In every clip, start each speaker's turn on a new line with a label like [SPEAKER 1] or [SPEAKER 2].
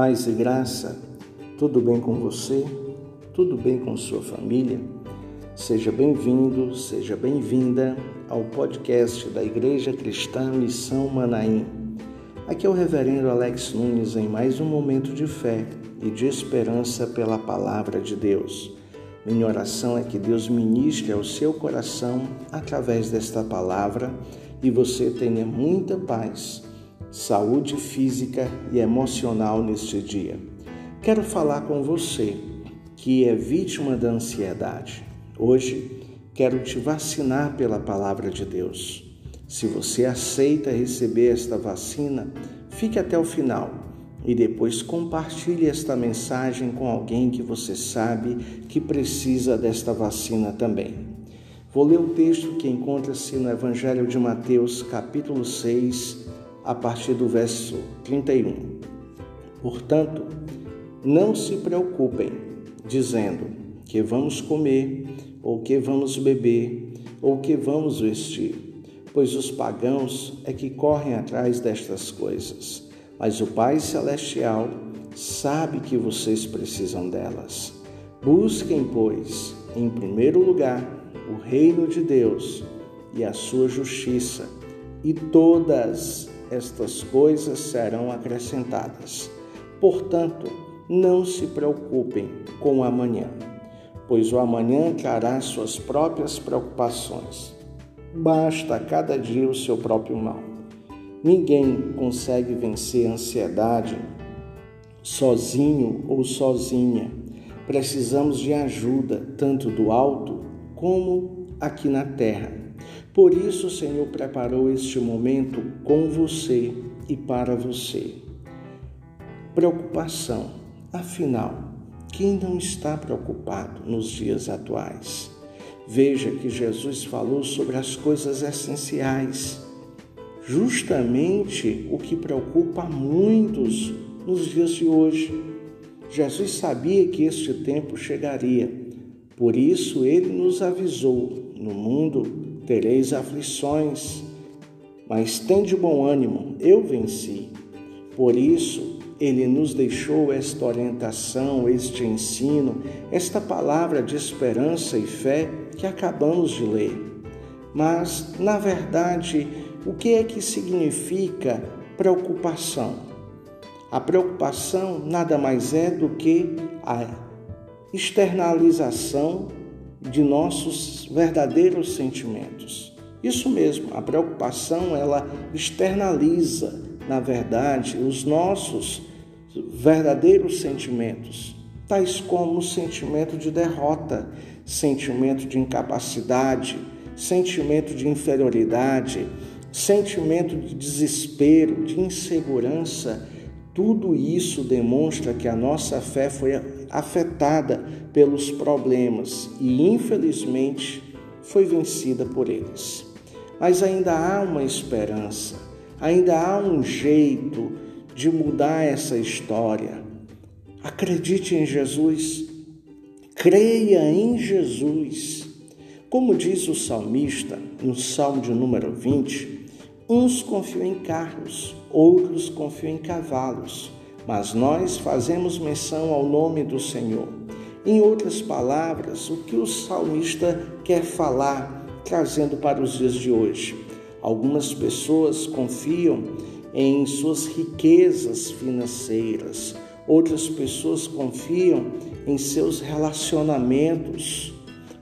[SPEAKER 1] Paz e graça, tudo bem com você? Tudo bem com sua família? Seja bem-vindo, seja bem-vinda ao podcast da Igreja Cristã Missão Manaim. Aqui é o Reverendo Alex Nunes em mais um momento de fé e de esperança pela palavra de Deus. Minha oração é que Deus ministre ao seu coração através desta palavra e você tenha muita paz saúde física e emocional neste dia. Quero falar com você que é vítima da ansiedade. Hoje quero te vacinar pela palavra de Deus. Se você aceita receber esta vacina, fique até o final e depois compartilhe esta mensagem com alguém que você sabe que precisa desta vacina também. Vou ler o texto que encontra-se no Evangelho de Mateus, capítulo 6, a partir do verso 31. Portanto, não se preocupem, dizendo que vamos comer, ou que vamos beber, ou que vamos vestir, pois os pagãos é que correm atrás destas coisas. Mas o Pai Celestial sabe que vocês precisam delas. Busquem, pois, em primeiro lugar, o reino de Deus e a sua justiça, e todas estas coisas serão acrescentadas. Portanto, não se preocupem com o amanhã, pois o amanhã trará suas próprias preocupações. Basta cada dia o seu próprio mal. Ninguém consegue vencer a ansiedade sozinho ou sozinha. Precisamos de ajuda, tanto do alto como aqui na terra. Por isso o Senhor preparou este momento com você e para você. Preocupação. Afinal, quem não está preocupado nos dias atuais? Veja que Jesus falou sobre as coisas essenciais, justamente o que preocupa muitos nos dias de hoje. Jesus sabia que este tempo chegaria, por isso ele nos avisou: no mundo tereis aflições, mas tende bom ânimo, eu venci. Por isso, ele nos deixou esta orientação, este ensino, esta palavra de esperança e fé que acabamos de ler. Mas, na verdade, o que é que significa preocupação? A preocupação nada mais é do que a externalização de nossos verdadeiros sentimentos. Isso mesmo, a preocupação ela externaliza, na verdade, os nossos verdadeiros sentimentos, tais como o sentimento de derrota, sentimento de incapacidade, sentimento de inferioridade, sentimento de desespero, de insegurança. Tudo isso demonstra que a nossa fé foi afetada pelos problemas e, infelizmente, foi vencida por eles. Mas ainda há uma esperança, ainda há um jeito de mudar essa história. Acredite em Jesus, creia em Jesus. Como diz o salmista no Salmo de número 20, uns confiam em carros, outros confiam em cavalos mas nós fazemos menção ao nome do Senhor. Em outras palavras, o que o salmista quer falar, trazendo para os dias de hoje? Algumas pessoas confiam em suas riquezas financeiras, outras pessoas confiam em seus relacionamentos,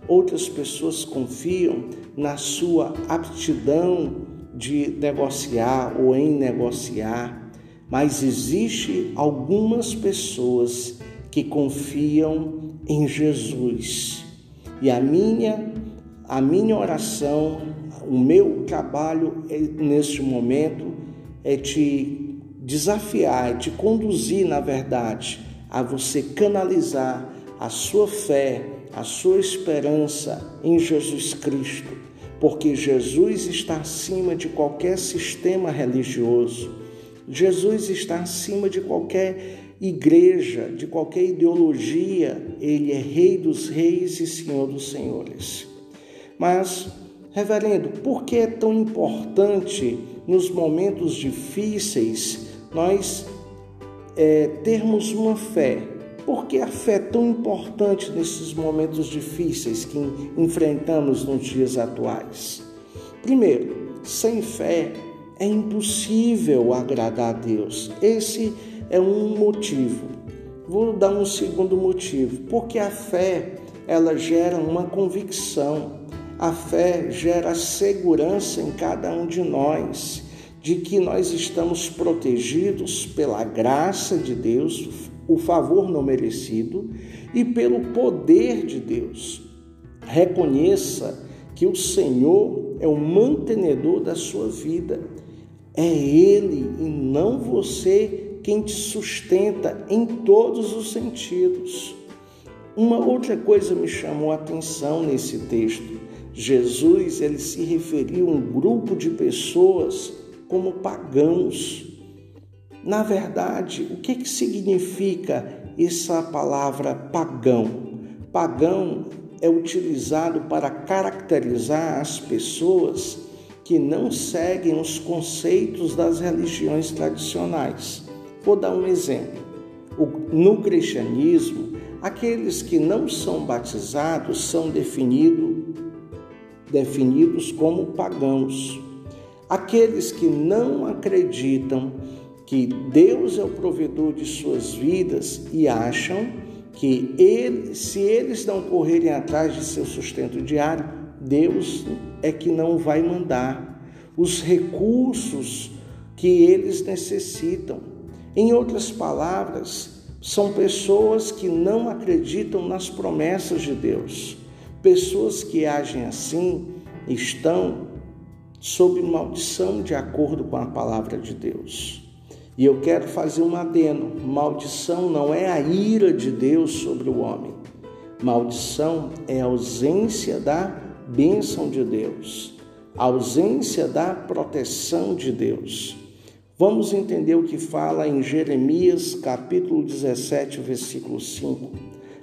[SPEAKER 1] outras pessoas confiam na sua aptidão de negociar ou em negociar mas existe algumas pessoas que confiam em Jesus. E a minha a minha oração, o meu trabalho é, neste momento é te desafiar, é te conduzir, na verdade, a você canalizar a sua fé, a sua esperança em Jesus Cristo, porque Jesus está acima de qualquer sistema religioso. Jesus está acima de qualquer igreja, de qualquer ideologia. Ele é Rei dos Reis e Senhor dos Senhores. Mas, reverendo, por que é tão importante nos momentos difíceis nós é, termos uma fé. Por que a fé é tão importante nesses momentos difíceis que enfrentamos nos dias atuais? Primeiro, sem fé é impossível agradar a Deus. Esse é um motivo. Vou dar um segundo motivo, porque a fé ela gera uma convicção. A fé gera segurança em cada um de nós de que nós estamos protegidos pela graça de Deus, o favor não merecido e pelo poder de Deus. Reconheça que o Senhor é o mantenedor da sua vida. É Ele e não você quem te sustenta em todos os sentidos. Uma outra coisa me chamou a atenção nesse texto. Jesus ele se referiu a um grupo de pessoas como pagãos. Na verdade, o que, que significa essa palavra pagão? Pagão é utilizado para caracterizar as pessoas que não seguem os conceitos das religiões tradicionais. Vou dar um exemplo. No cristianismo, aqueles que não são batizados são definido, definidos como pagãos. Aqueles que não acreditam que Deus é o provedor de suas vidas e acham que ele, se eles não correrem atrás de seu sustento diário, Deus é que não vai mandar os recursos que eles necessitam. Em outras palavras, são pessoas que não acreditam nas promessas de Deus. Pessoas que agem assim estão sob maldição de acordo com a palavra de Deus. E eu quero fazer um adeno: maldição não é a ira de Deus sobre o homem, maldição é a ausência da bênção de Deus, a ausência da proteção de Deus. Vamos entender o que fala em Jeremias capítulo 17, versículo 5.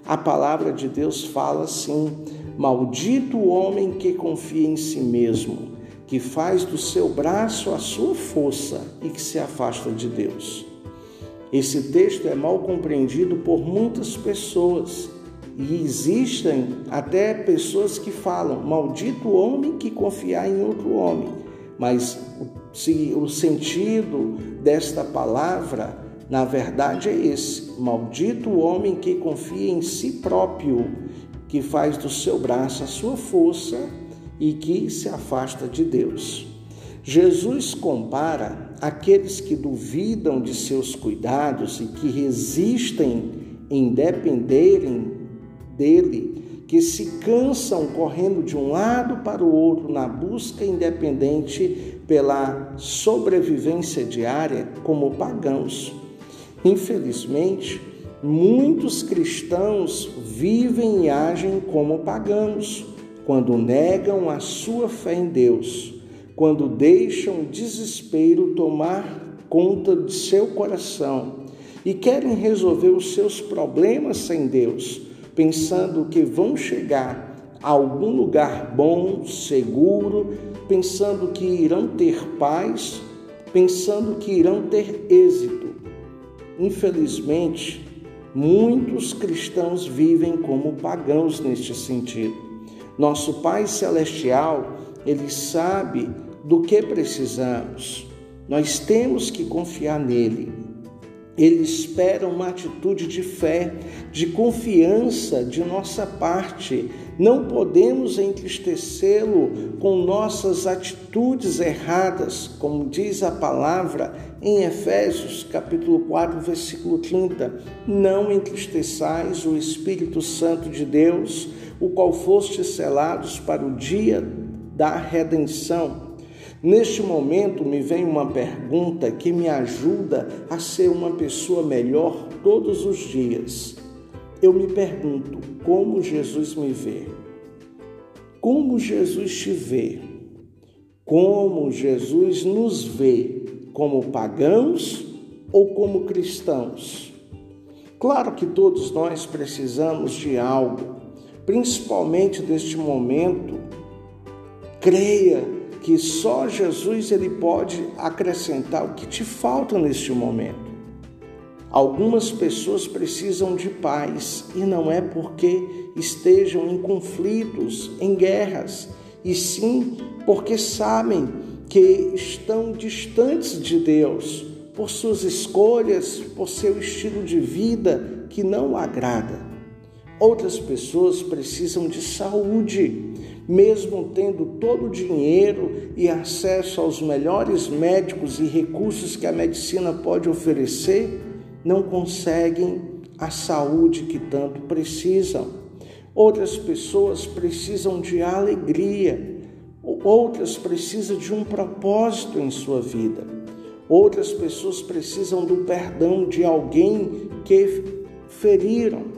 [SPEAKER 1] A palavra de Deus fala assim: Maldito o homem que confia em si mesmo que faz do seu braço a sua força e que se afasta de Deus. Esse texto é mal compreendido por muitas pessoas e existem até pessoas que falam: Maldito o homem que confiar em outro homem. Mas se o sentido desta palavra, na verdade, é esse: Maldito o homem que confia em si próprio, que faz do seu braço a sua força e que se afasta de Deus. Jesus compara aqueles que duvidam de seus cuidados e que resistem em dependerem dele, que se cansam correndo de um lado para o outro na busca independente pela sobrevivência diária, como pagãos. Infelizmente, muitos cristãos vivem e agem como pagãos quando negam a sua fé em Deus, quando deixam o desespero tomar conta de seu coração e querem resolver os seus problemas sem Deus, pensando que vão chegar a algum lugar bom, seguro, pensando que irão ter paz, pensando que irão ter êxito. Infelizmente, muitos cristãos vivem como pagãos neste sentido. Nosso Pai Celestial, Ele sabe do que precisamos. Nós temos que confiar nele. Ele espera uma atitude de fé, de confiança de nossa parte. Não podemos entristecê-lo com nossas atitudes erradas, como diz a palavra em Efésios, capítulo 4, versículo 30. Não entristeçais o Espírito Santo de Deus, o qual foste selados para o dia da redenção. Neste momento me vem uma pergunta que me ajuda a ser uma pessoa melhor todos os dias. Eu me pergunto como Jesus me vê. Como Jesus te vê? Como Jesus nos vê? Como pagãos ou como cristãos? Claro que todos nós precisamos de algo principalmente neste momento, creia que só Jesus ele pode acrescentar o que te falta neste momento. Algumas pessoas precisam de paz e não é porque estejam em conflitos, em guerras, e sim porque sabem que estão distantes de Deus por suas escolhas, por seu estilo de vida que não agrada. Outras pessoas precisam de saúde, mesmo tendo todo o dinheiro e acesso aos melhores médicos e recursos que a medicina pode oferecer, não conseguem a saúde que tanto precisam. Outras pessoas precisam de alegria, outras precisam de um propósito em sua vida. Outras pessoas precisam do perdão de alguém que feriram.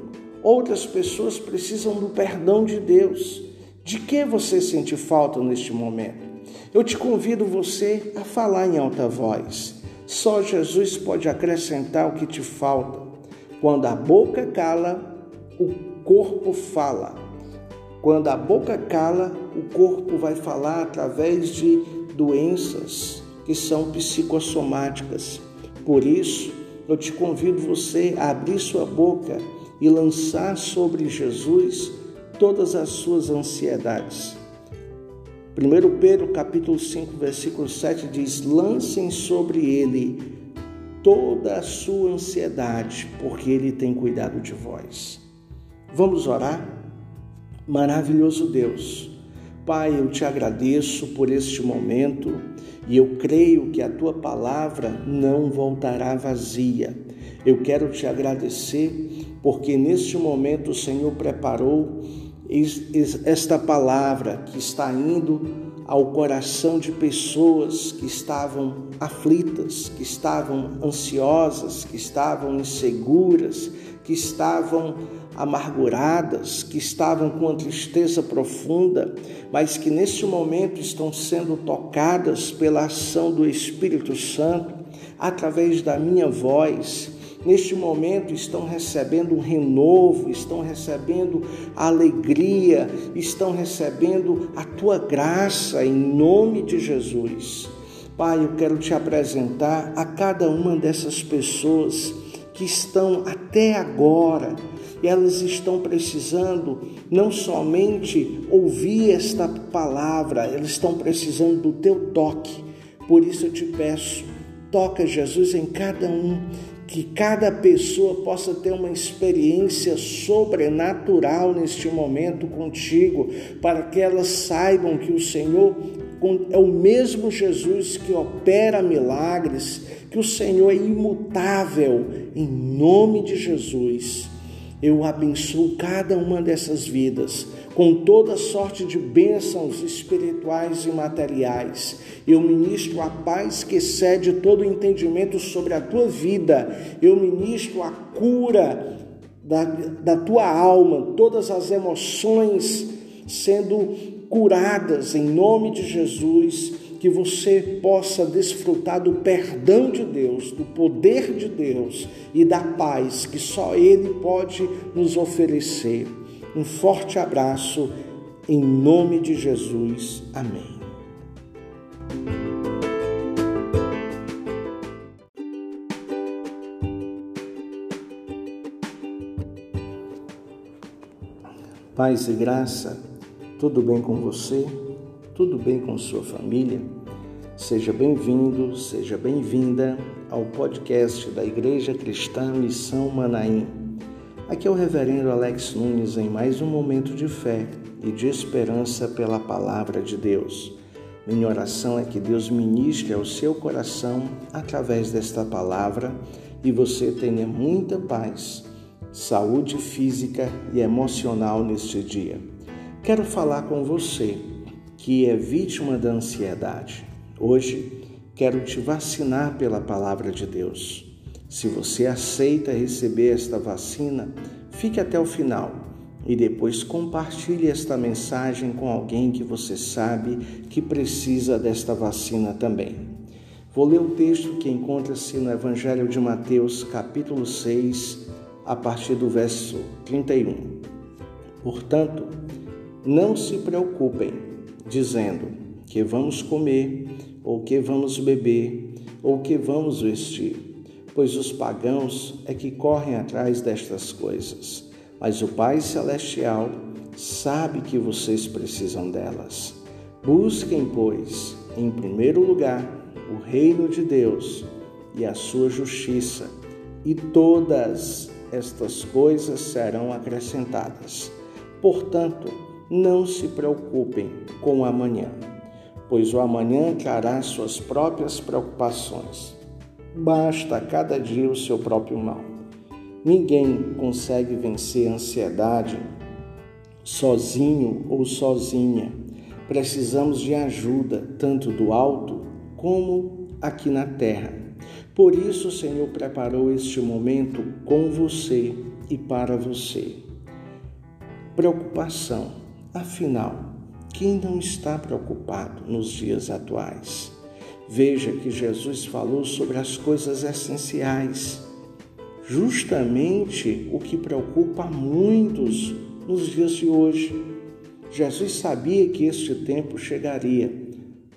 [SPEAKER 1] Outras pessoas precisam do perdão de Deus. De que você sente falta neste momento? Eu te convido você a falar em alta voz. Só Jesus pode acrescentar o que te falta. Quando a boca cala, o corpo fala. Quando a boca cala, o corpo vai falar através de doenças, que são psicossomáticas. Por isso, eu te convido você a abrir sua boca e lançar sobre Jesus todas as suas ansiedades. 1 Pedro capítulo 5, versículo 7 diz: "Lancem sobre ele toda a sua ansiedade, porque ele tem cuidado de vós." Vamos orar? Maravilhoso Deus, Pai, eu te agradeço por este momento e eu creio que a tua palavra não voltará vazia. Eu quero te agradecer porque neste momento o Senhor preparou esta palavra que está indo ao coração de pessoas que estavam aflitas, que estavam ansiosas, que estavam inseguras, que estavam amarguradas, que estavam com tristeza profunda, mas que neste momento estão sendo tocadas pela ação do Espírito Santo através da minha voz. Neste momento estão recebendo um renovo, estão recebendo alegria, estão recebendo a tua graça em nome de Jesus. Pai, eu quero te apresentar a cada uma dessas pessoas que estão até agora elas estão precisando não somente ouvir esta palavra, elas estão precisando do teu toque. Por isso eu te peço, toca Jesus em cada um, que cada pessoa possa ter uma experiência sobrenatural neste momento contigo, para que elas saibam que o Senhor é o mesmo Jesus que opera milagres, que o Senhor é imutável, em nome de Jesus. Eu abençoo cada uma dessas vidas com toda sorte de bênçãos espirituais e materiais. Eu ministro a paz que excede todo entendimento sobre a tua vida. Eu ministro a cura da, da tua alma, todas as emoções sendo curadas em nome de Jesus que você possa desfrutar do perdão de Deus, do poder de Deus e da paz que só Ele pode nos oferecer. Um forte abraço, em nome de Jesus. Amém. Paz e graça, tudo bem com você? Tudo bem com sua família? Seja bem-vindo, seja bem-vinda ao podcast da Igreja Cristã Missão Manaim. Aqui é o Reverendo Alex Nunes em mais um momento de fé e de esperança pela palavra de Deus. Minha oração é que Deus ministre ao seu coração através desta palavra e você tenha muita paz, saúde física e emocional neste dia. Quero falar com você que é vítima da ansiedade. Hoje quero te vacinar pela palavra de Deus. Se você aceita receber esta vacina, fique até o final e depois compartilhe esta mensagem com alguém que você sabe que precisa desta vacina também. Vou ler o texto que encontra-se no Evangelho de Mateus, capítulo 6, a partir do verso 31. Portanto, não se preocupem dizendo que vamos comer, ou que vamos beber, ou que vamos vestir. pois os pagãos é que correm atrás destas coisas. Mas o Pai Celestial sabe que vocês precisam delas. Busquem, pois, em primeiro lugar, o reino de Deus e a sua justiça, e todas estas coisas serão acrescentadas. Portanto, não se preocupem com o amanhã, pois o amanhã trará suas próprias preocupações. Basta cada dia o seu próprio mal. Ninguém consegue vencer a ansiedade sozinho ou sozinha. Precisamos de ajuda, tanto do alto como aqui na terra. Por isso, o Senhor preparou este momento com você e para você. Preocupação. Afinal, quem não está preocupado nos dias atuais? Veja que Jesus falou sobre as coisas essenciais, justamente o que preocupa muitos nos dias de hoje. Jesus sabia que este tempo chegaria,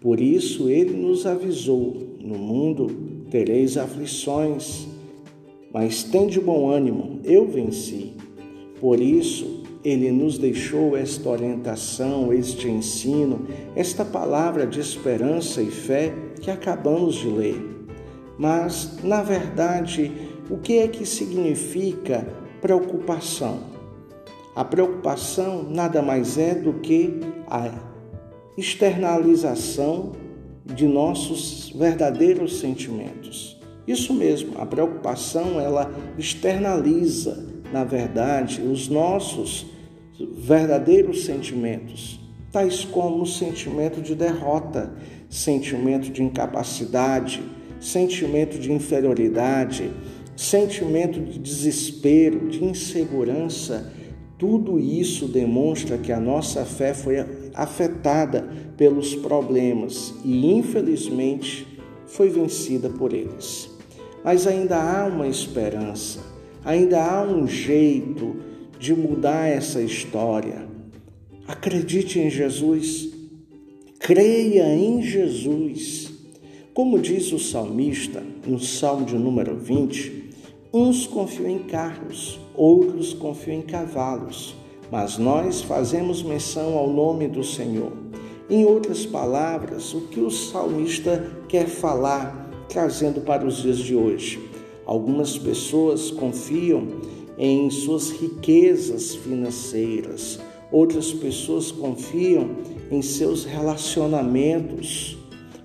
[SPEAKER 1] por isso ele nos avisou: no mundo tereis aflições, mas tende bom ânimo, eu venci. Por isso, ele nos deixou esta orientação, este ensino, esta palavra de esperança e fé que acabamos de ler. Mas, na verdade, o que é que significa preocupação? A preocupação nada mais é do que a externalização de nossos verdadeiros sentimentos. Isso mesmo, a preocupação ela externaliza, na verdade, os nossos verdadeiros sentimentos, tais como o sentimento de derrota, sentimento de incapacidade, sentimento de inferioridade, sentimento de desespero, de insegurança. Tudo isso demonstra que a nossa fé foi afetada pelos problemas e, infelizmente, foi vencida por eles. Mas ainda há uma esperança, ainda há um jeito de mudar essa história. Acredite em Jesus, creia em Jesus. Como diz o salmista no Salmo de número 20, uns confiam em carros, outros confiam em cavalos mas nós fazemos menção ao nome do Senhor. Em outras palavras, o que o salmista quer falar, trazendo para os dias de hoje? Algumas pessoas confiam em suas riquezas financeiras, outras pessoas confiam em seus relacionamentos,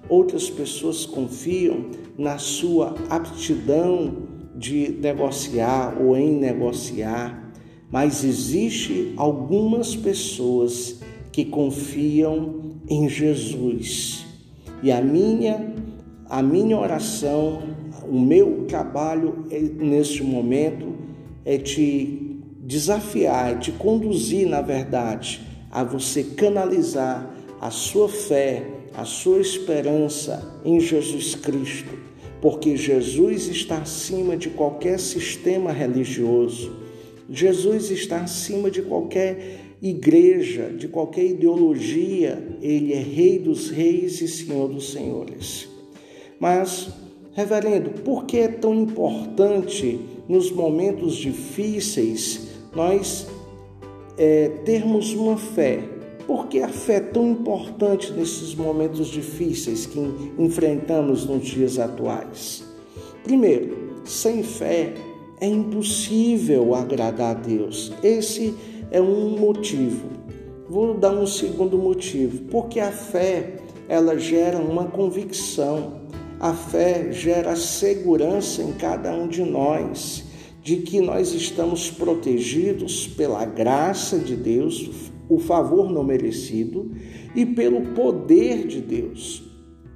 [SPEAKER 1] outras pessoas confiam na sua aptidão de negociar ou em negociar. Mas existe algumas pessoas que confiam em Jesus. E a minha a minha oração, o meu trabalho é, neste momento é te desafiar, é te conduzir, na verdade, a você canalizar a sua fé, a sua esperança em Jesus Cristo, porque Jesus está acima de qualquer sistema religioso. Jesus está acima de qualquer igreja, de qualquer ideologia. Ele é Rei dos Reis e Senhor dos Senhores. Mas, reverendo, por que é tão importante nos momentos difíceis nós é, termos uma fé? Por que a fé é tão importante nesses momentos difíceis que enfrentamos nos dias atuais? Primeiro, sem fé é impossível agradar a Deus. Esse é um motivo. Vou dar um segundo motivo, porque a fé, ela gera uma convicção. A fé gera segurança em cada um de nós de que nós estamos protegidos pela graça de Deus, o favor não merecido e pelo poder de Deus.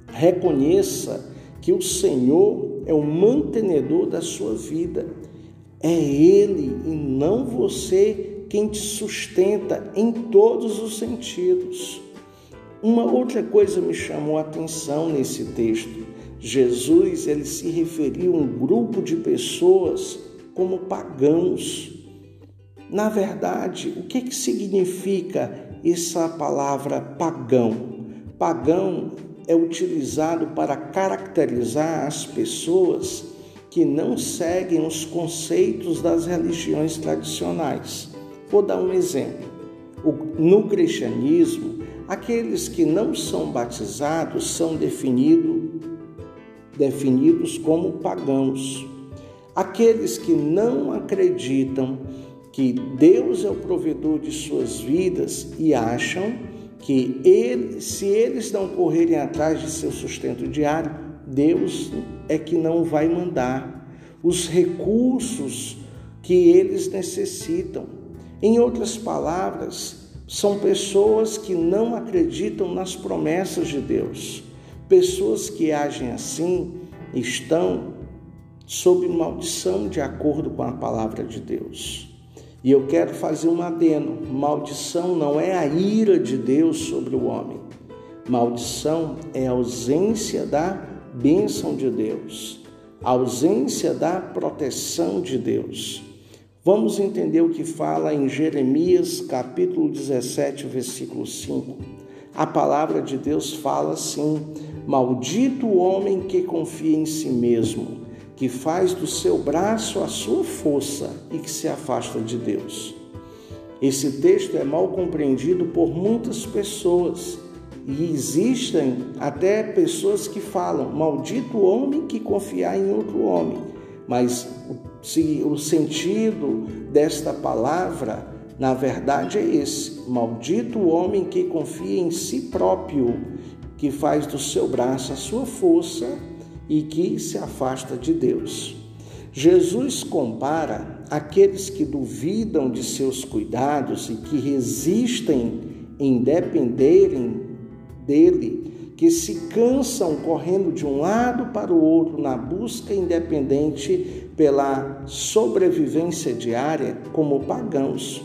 [SPEAKER 1] Reconheça que o Senhor é o mantenedor da sua vida é Ele e não você quem te sustenta em todos os sentidos. Uma outra coisa me chamou a atenção nesse texto. Jesus ele se referiu a um grupo de pessoas como pagãos. Na verdade, o que, que significa essa palavra pagão? Pagão é utilizado para caracterizar as pessoas que não seguem os conceitos das religiões tradicionais. Vou dar um exemplo. No cristianismo, aqueles que não são batizados são definido, definidos como pagãos. Aqueles que não acreditam que Deus é o provedor de suas vidas e acham que ele, se eles não correrem atrás de seu sustento diário, Deus é que não vai mandar os recursos que eles necessitam. Em outras palavras, são pessoas que não acreditam nas promessas de Deus. Pessoas que agem assim estão sob maldição de acordo com a palavra de Deus. E eu quero fazer um adeno: maldição não é a ira de Deus sobre o homem. Maldição é a ausência da bênção de Deus, a ausência da proteção de Deus. Vamos entender o que fala em Jeremias capítulo 17, versículo 5. A palavra de Deus fala assim: Maldito o homem que confia em si mesmo que faz do seu braço a sua força e que se afasta de Deus. Esse texto é mal compreendido por muitas pessoas e existem até pessoas que falam: maldito o homem que confiar em outro homem. Mas o sentido desta palavra, na verdade, é esse: maldito o homem que confia em si próprio, que faz do seu braço a sua força e que se afasta de Deus. Jesus compara aqueles que duvidam de seus cuidados e que resistem em dependerem dele, que se cansam correndo de um lado para o outro na busca independente pela sobrevivência diária, como pagãos.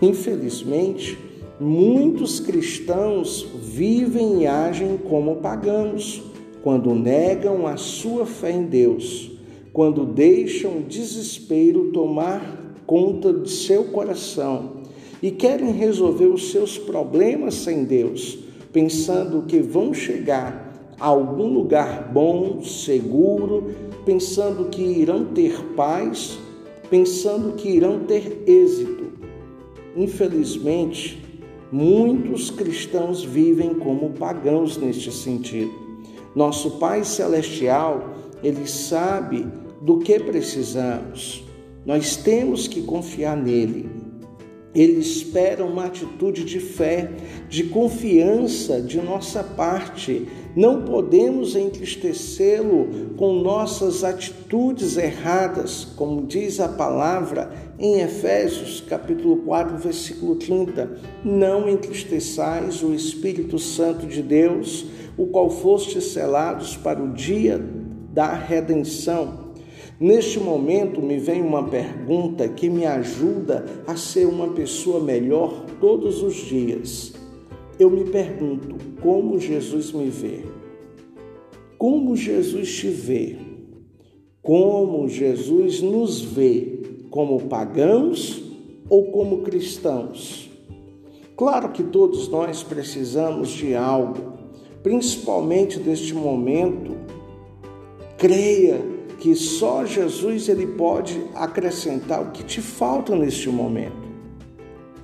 [SPEAKER 1] Infelizmente, muitos cristãos vivem e agem como pagãos quando negam a sua fé em Deus, quando deixam o desespero tomar conta de seu coração e querem resolver os seus problemas sem Deus, pensando que vão chegar a algum lugar bom, seguro, pensando que irão ter paz, pensando que irão ter êxito. Infelizmente, muitos cristãos vivem como pagãos neste sentido. Nosso Pai Celestial, Ele sabe do que precisamos. Nós temos que confiar nele. Ele espera uma atitude de fé, de confiança de nossa parte. Não podemos entristecê-lo com nossas atitudes erradas, como diz a palavra em Efésios, capítulo 4, versículo 30. Não entristeçais o Espírito Santo de Deus, o qual fostes selados para o dia da redenção. Neste momento me vem uma pergunta que me ajuda a ser uma pessoa melhor todos os dias. Eu me pergunto como Jesus me vê. Como Jesus te vê? Como Jesus nos vê? Como pagãos ou como cristãos? Claro que todos nós precisamos de algo, principalmente neste momento, creia que só Jesus ele pode acrescentar o que te falta neste momento.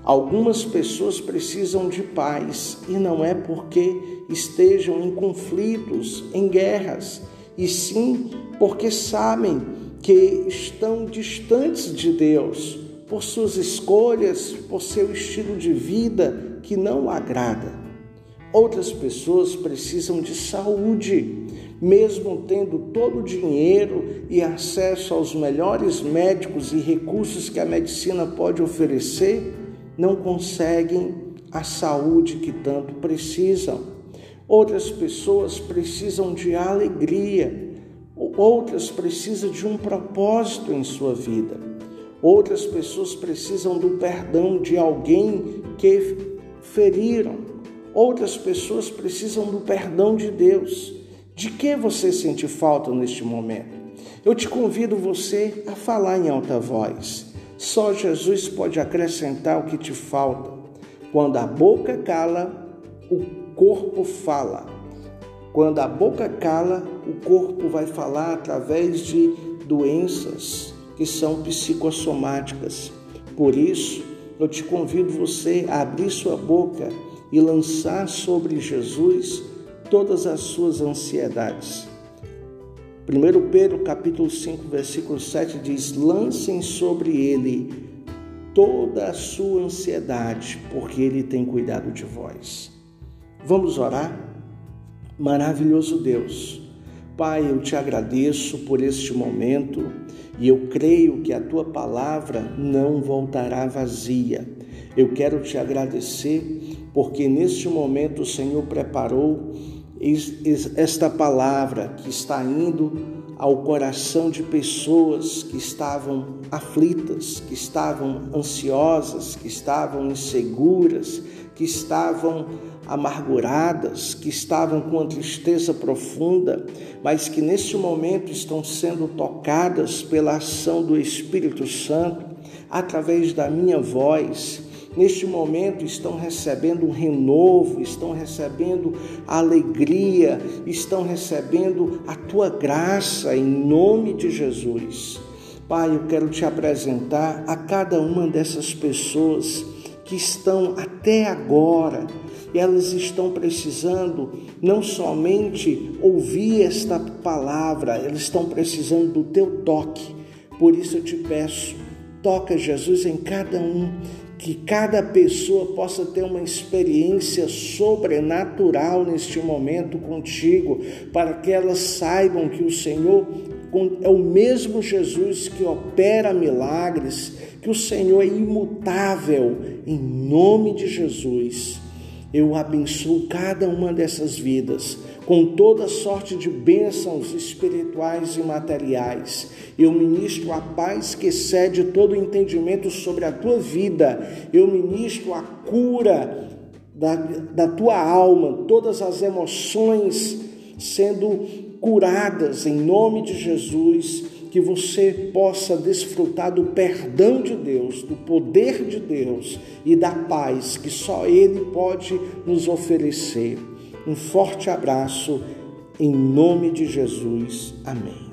[SPEAKER 1] Algumas pessoas precisam de paz e não é porque estejam em conflitos, em guerras, e sim porque sabem que estão distantes de Deus por suas escolhas, por seu estilo de vida que não agrada. Outras pessoas precisam de saúde, mesmo tendo todo o dinheiro e acesso aos melhores médicos e recursos que a medicina pode oferecer, não conseguem a saúde que tanto precisam. Outras pessoas precisam de alegria, outras precisam de um propósito em sua vida. Outras pessoas precisam do perdão de alguém que feriram Outras pessoas precisam do perdão de Deus. De que você sente falta neste momento? Eu te convido você a falar em alta voz. Só Jesus pode acrescentar o que te falta. Quando a boca cala, o corpo fala. Quando a boca cala, o corpo vai falar através de doenças que são psicossomáticas. Por isso, eu te convido você a abrir sua boca e lançar sobre Jesus todas as suas ansiedades. 1 Pedro capítulo 5, versículo 7 diz: "Lancem sobre ele toda a sua ansiedade, porque ele tem cuidado de vós." Vamos orar? Maravilhoso Deus, Pai, eu te agradeço por este momento e eu creio que a tua palavra não voltará vazia. Eu quero te agradecer porque neste momento o Senhor preparou esta palavra que está indo ao coração de pessoas que estavam aflitas, que estavam ansiosas, que estavam inseguras, que estavam amarguradas, que estavam com uma tristeza profunda, mas que neste momento estão sendo tocadas pela ação do Espírito Santo através da minha voz. Neste momento estão recebendo um renovo, estão recebendo alegria, estão recebendo a tua graça em nome de Jesus. Pai, eu quero te apresentar a cada uma dessas pessoas que estão até agora, elas estão precisando não somente ouvir esta palavra, elas estão precisando do teu toque. Por isso eu te peço, toca Jesus em cada um, que cada pessoa possa ter uma experiência sobrenatural neste momento contigo, para que elas saibam que o Senhor é o mesmo Jesus que opera milagres, que o Senhor é imutável, em nome de Jesus. Eu abençoo cada uma dessas vidas com toda sorte de bênçãos espirituais e materiais. Eu ministro a paz que excede todo entendimento sobre a tua vida. Eu ministro a cura da, da tua alma, todas as emoções sendo curadas em nome de Jesus que você possa desfrutar do perdão de Deus, do poder de Deus e da paz que só Ele pode nos oferecer. Um forte abraço, em nome de Jesus. Amém.